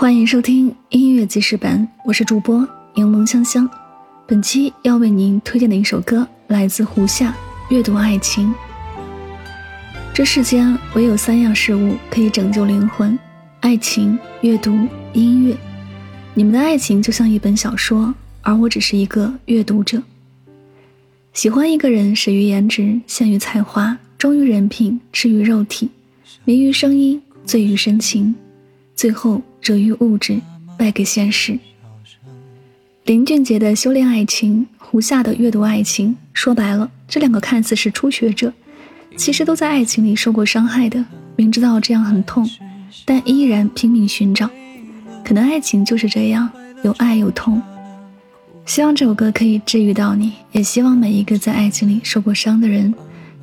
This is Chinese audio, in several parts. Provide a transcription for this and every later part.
欢迎收听音乐记事本，我是主播柠檬香香。本期要为您推荐的一首歌来自胡夏，《阅读爱情》。这世间唯有三样事物可以拯救灵魂：爱情、阅读、音乐。你们的爱情就像一本小说，而我只是一个阅读者。喜欢一个人，始于颜值，陷于才华，忠于人品，痴于肉体，迷于声音，醉于深情。最后折于物质，败给现实。林俊杰的修炼爱情，胡夏的阅读爱情，说白了，这两个看似是初学者，其实都在爱情里受过伤害的，明知道这样很痛，但依然拼命寻找。可能爱情就是这样，有爱有痛。希望这首歌可以治愈到你，也希望每一个在爱情里受过伤的人，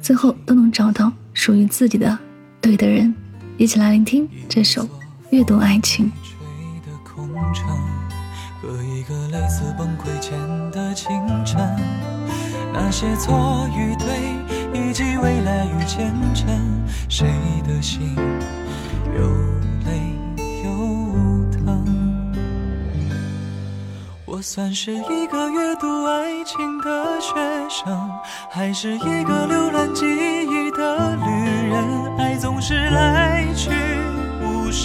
最后都能找到属于自己的对的人。一起来聆听这首。阅读爱情。吹的空城和一个类似崩溃前的清晨那些错与对以及未来与前程谁的心又累又疼？我算是一个阅读爱情的学生还是一个浏览记忆的旅人？爱总是来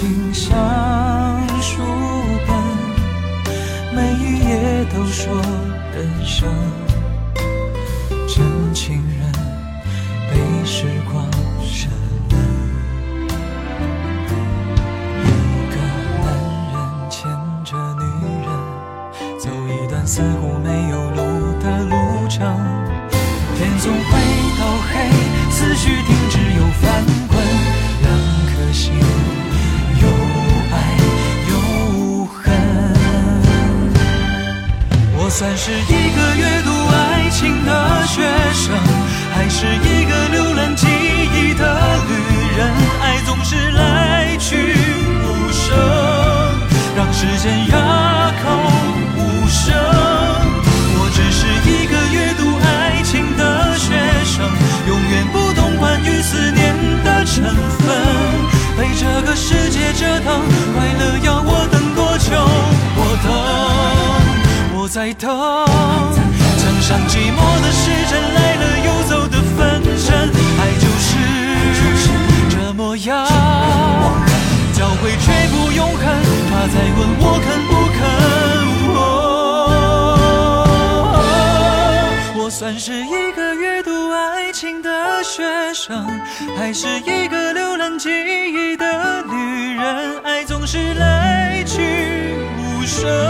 情像书本，每一页都说人生。真情人被时光沉沦，一个男人牵着女人走一段似乎没有算是一个阅读爱情的学生，还是一个浏览记忆的旅人？爱总是来去无声，让时间哑口无声。我只是一个阅读爱情的学生，永远不懂关于思念的成分。被这个世界折腾，快乐要我等在等，墙上寂寞的时针来了又走的分针，爱就是这模样，交汇却不永恒。他在问我肯不肯？我算是一个阅读爱情的学生，还是一个浏览记忆的旅人？爱总是来去无声。